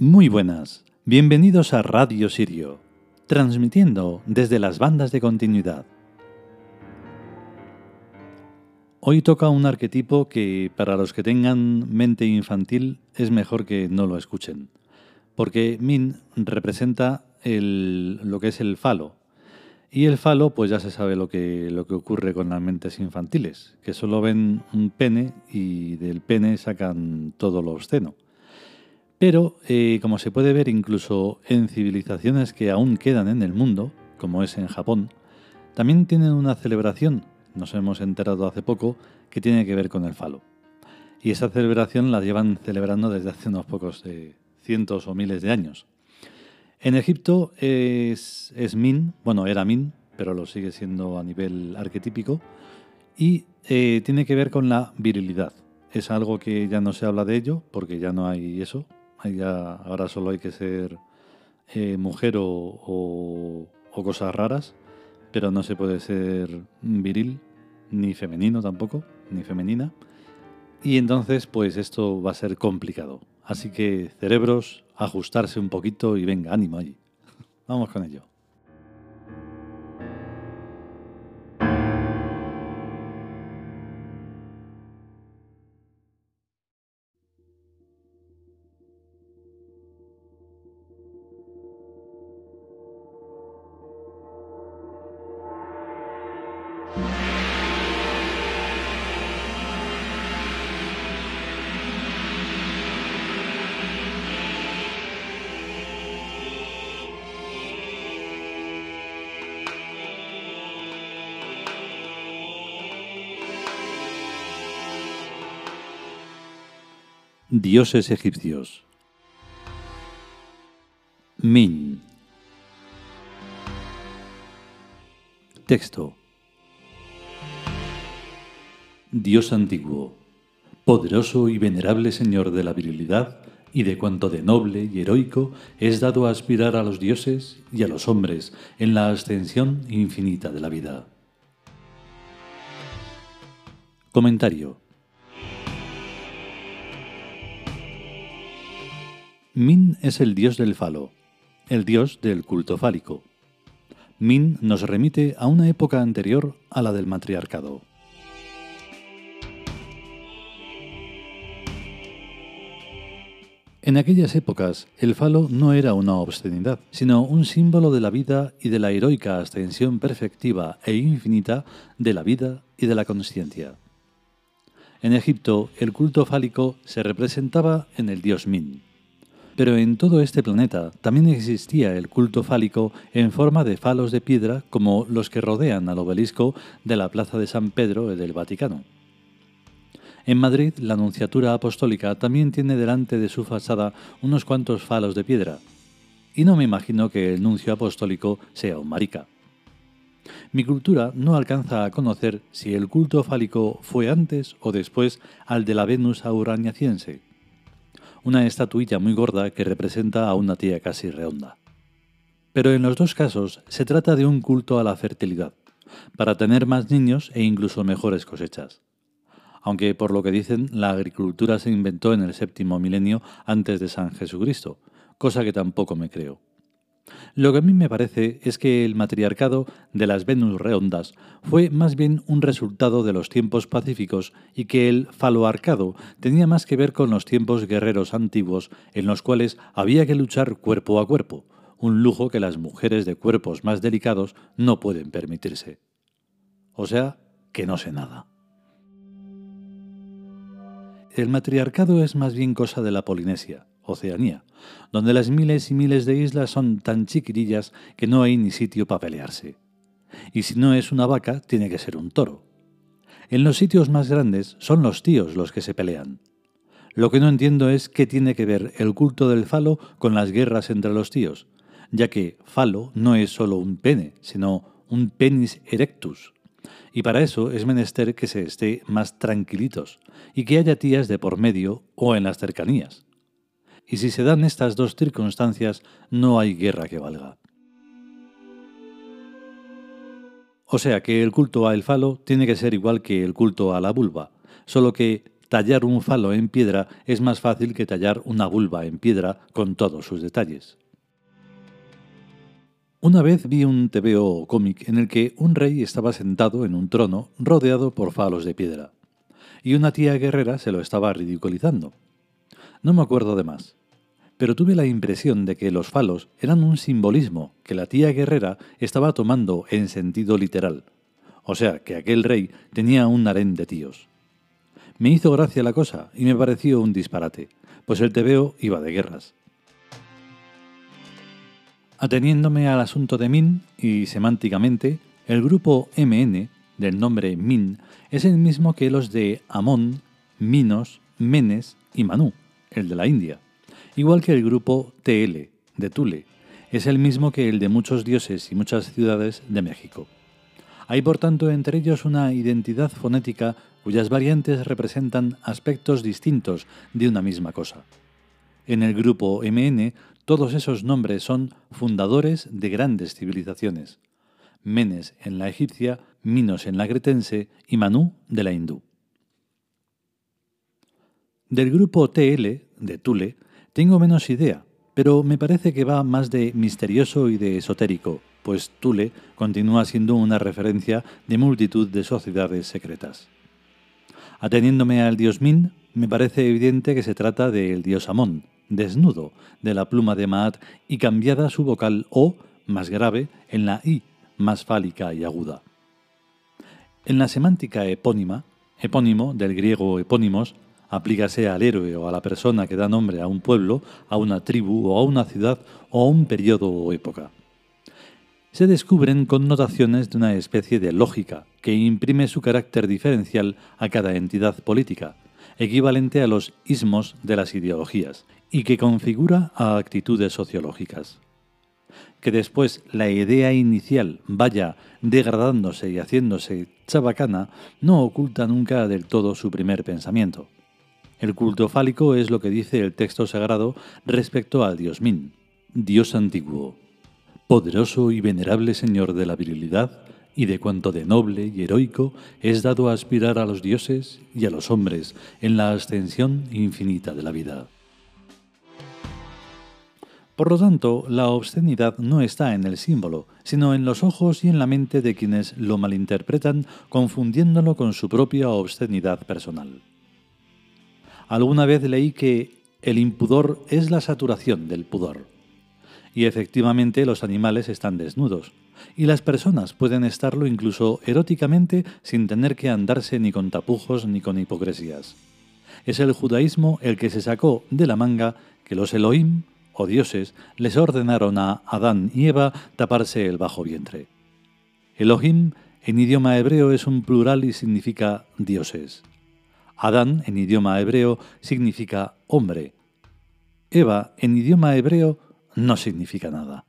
Muy buenas, bienvenidos a Radio Sirio, transmitiendo desde las bandas de continuidad. Hoy toca un arquetipo que para los que tengan mente infantil es mejor que no lo escuchen, porque Min representa lo que es el falo. Y el falo, pues ya se sabe lo que, lo que ocurre con las mentes infantiles, que solo ven un pene y del pene sacan todo lo obsceno. Pero, eh, como se puede ver incluso en civilizaciones que aún quedan en el mundo, como es en Japón, también tienen una celebración, nos hemos enterado hace poco, que tiene que ver con el falo. Y esa celebración la llevan celebrando desde hace unos pocos de cientos o miles de años. En Egipto es, es Min, bueno, era Min, pero lo sigue siendo a nivel arquetípico, y eh, tiene que ver con la virilidad. Es algo que ya no se habla de ello, porque ya no hay eso, ahora solo hay que ser eh, mujer o, cosas raras, pero no se puede ser viril, ni femenino tampoco, ni femenina. Y entonces, pues esto va a ser complicado. Así que cerebros, ajustarse un poquito y venga, ánimo allí. Vamos con ello. Dioses egipcios. Min. Texto. Dios antiguo, poderoso y venerable Señor de la virilidad y de cuanto de noble y heroico es dado a aspirar a los dioses y a los hombres en la ascensión infinita de la vida. Comentario. Min es el dios del falo, el dios del culto fálico. Min nos remite a una época anterior a la del matriarcado. En aquellas épocas, el falo no era una obscenidad, sino un símbolo de la vida y de la heroica ascensión perfectiva e infinita de la vida y de la conciencia. En Egipto, el culto fálico se representaba en el dios Min. Pero en todo este planeta también existía el culto fálico en forma de falos de piedra como los que rodean al obelisco de la Plaza de San Pedro del Vaticano. En Madrid, la Anunciatura Apostólica también tiene delante de su fachada unos cuantos falos de piedra. Y no me imagino que el nuncio apostólico sea un marica. Mi cultura no alcanza a conocer si el culto fálico fue antes o después al de la Venus auraniaciense una estatuilla muy gorda que representa a una tía casi redonda. Pero en los dos casos se trata de un culto a la fertilidad, para tener más niños e incluso mejores cosechas. Aunque por lo que dicen, la agricultura se inventó en el séptimo milenio antes de San Jesucristo, cosa que tampoco me creo. Lo que a mí me parece es que el matriarcado de las Venus redondas fue más bien un resultado de los tiempos pacíficos y que el faloarcado tenía más que ver con los tiempos guerreros antiguos en los cuales había que luchar cuerpo a cuerpo, un lujo que las mujeres de cuerpos más delicados no pueden permitirse. O sea, que no sé nada. El matriarcado es más bien cosa de la Polinesia, Oceanía, donde las miles y miles de islas son tan chiquirillas que no hay ni sitio para pelearse. Y si no es una vaca, tiene que ser un toro. En los sitios más grandes son los tíos los que se pelean. Lo que no entiendo es qué tiene que ver el culto del falo con las guerras entre los tíos, ya que falo no es solo un pene, sino un penis erectus. Y para eso es menester que se esté más tranquilitos y que haya tías de por medio o en las cercanías y si se dan estas dos circunstancias no hay guerra que valga. O sea que el culto a el falo tiene que ser igual que el culto a la vulva, solo que tallar un falo en piedra es más fácil que tallar una vulva en piedra con todos sus detalles. Una vez vi un tebeo cómic en el que un rey estaba sentado en un trono rodeado por falos de piedra, y una tía guerrera se lo estaba ridiculizando. No me acuerdo de más, pero tuve la impresión de que los falos eran un simbolismo que la tía guerrera estaba tomando en sentido literal, o sea que aquel rey tenía un harén de tíos. Me hizo gracia la cosa y me pareció un disparate, pues el tebeo iba de guerras. Ateniéndome al asunto de Min y semánticamente, el grupo MN, del nombre Min, es el mismo que los de Amón, Minos, Menes y Manú, el de la India, igual que el grupo TL, de Tule, es el mismo que el de muchos dioses y muchas ciudades de México. Hay por tanto entre ellos una identidad fonética cuyas variantes representan aspectos distintos de una misma cosa. En el grupo MN, todos esos nombres son fundadores de grandes civilizaciones. Menes en la egipcia, Minos en la cretense y Manú de la hindú. Del grupo TL, de Tule, tengo menos idea, pero me parece que va más de misterioso y de esotérico, pues Tule continúa siendo una referencia de multitud de sociedades secretas. Ateniéndome al dios Min, me parece evidente que se trata del dios Amón, desnudo, de la pluma de Maat y cambiada su vocal O, más grave, en la I, más fálica y aguda. En la semántica epónima, epónimo del griego epónimos, aplícase al héroe o a la persona que da nombre a un pueblo, a una tribu o a una ciudad o a un periodo o época se descubren connotaciones de una especie de lógica que imprime su carácter diferencial a cada entidad política, equivalente a los ismos de las ideologías, y que configura a actitudes sociológicas. Que después la idea inicial vaya degradándose y haciéndose chabacana no oculta nunca del todo su primer pensamiento. El culto fálico es lo que dice el texto sagrado respecto al dios Min, dios antiguo poderoso y venerable Señor de la virilidad, y de cuanto de noble y heroico es dado a aspirar a los dioses y a los hombres en la ascensión infinita de la vida. Por lo tanto, la obscenidad no está en el símbolo, sino en los ojos y en la mente de quienes lo malinterpretan confundiéndolo con su propia obscenidad personal. Alguna vez leí que el impudor es la saturación del pudor y efectivamente los animales están desnudos, y las personas pueden estarlo incluso eróticamente sin tener que andarse ni con tapujos ni con hipocresías. Es el judaísmo el que se sacó de la manga que los Elohim, o dioses, les ordenaron a Adán y Eva taparse el bajo vientre. Elohim en idioma hebreo es un plural y significa dioses. Adán en idioma hebreo significa hombre. Eva en idioma hebreo no significa nada.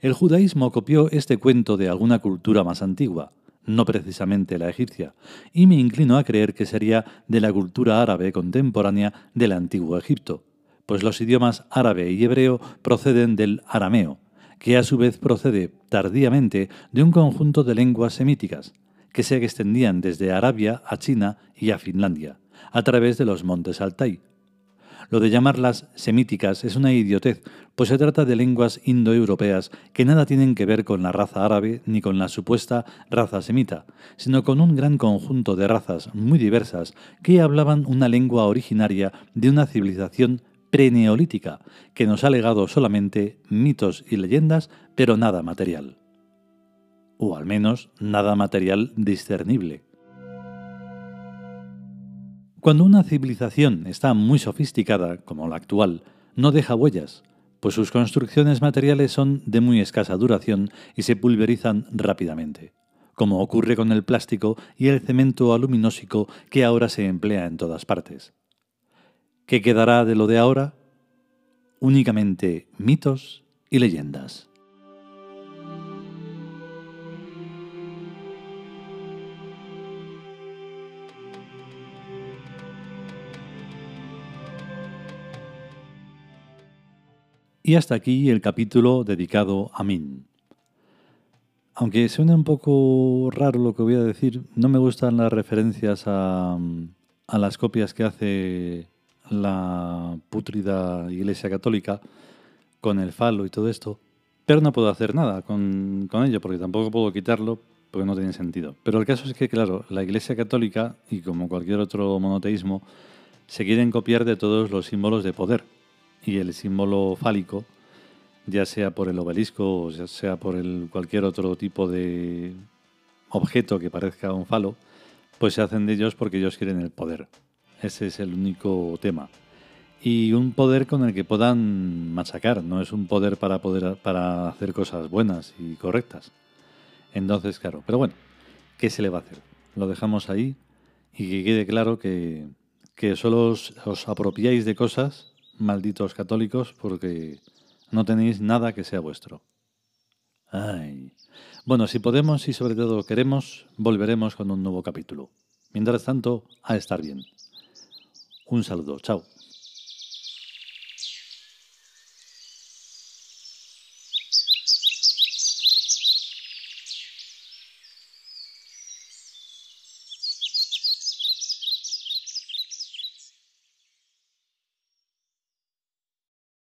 El judaísmo copió este cuento de alguna cultura más antigua, no precisamente la egipcia, y me inclino a creer que sería de la cultura árabe contemporánea del antiguo Egipto, pues los idiomas árabe y hebreo proceden del arameo, que a su vez procede tardíamente de un conjunto de lenguas semíticas, que se extendían desde Arabia a China y a Finlandia, a través de los montes Altai, lo de llamarlas semíticas es una idiotez, pues se trata de lenguas indoeuropeas que nada tienen que ver con la raza árabe ni con la supuesta raza semita, sino con un gran conjunto de razas muy diversas que hablaban una lengua originaria de una civilización preneolítica, que nos ha legado solamente mitos y leyendas, pero nada material. O al menos nada material discernible. Cuando una civilización está muy sofisticada, como la actual, no deja huellas, pues sus construcciones materiales son de muy escasa duración y se pulverizan rápidamente, como ocurre con el plástico y el cemento aluminósico que ahora se emplea en todas partes. ¿Qué quedará de lo de ahora? Únicamente mitos y leyendas. Y hasta aquí el capítulo dedicado a Min. Aunque suene un poco raro lo que voy a decir, no me gustan las referencias a, a las copias que hace la pútrida Iglesia Católica con el falo y todo esto, pero no puedo hacer nada con, con ello porque tampoco puedo quitarlo porque no tiene sentido. Pero el caso es que, claro, la Iglesia Católica y como cualquier otro monoteísmo se quieren copiar de todos los símbolos de poder y el símbolo fálico, ya sea por el obelisco o ya sea por el, cualquier otro tipo de objeto que parezca un falo, pues se hacen de ellos porque ellos quieren el poder. Ese es el único tema. Y un poder con el que puedan machacar, no es un poder para poder para hacer cosas buenas y correctas. Entonces, claro, pero bueno, ¿qué se le va a hacer? Lo dejamos ahí y que quede claro que, que solo os, os apropiáis de cosas, malditos católicos, porque no tenéis nada que sea vuestro. Ay. Bueno, si podemos y sobre todo queremos, volveremos con un nuevo capítulo. Mientras tanto, a estar bien. Un saludo, chao.